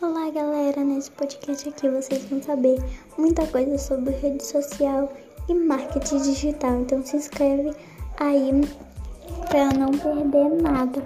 Olá, galera! Nesse podcast aqui vocês vão saber muita coisa sobre rede social e marketing digital. Então se inscreve aí para não perder nada.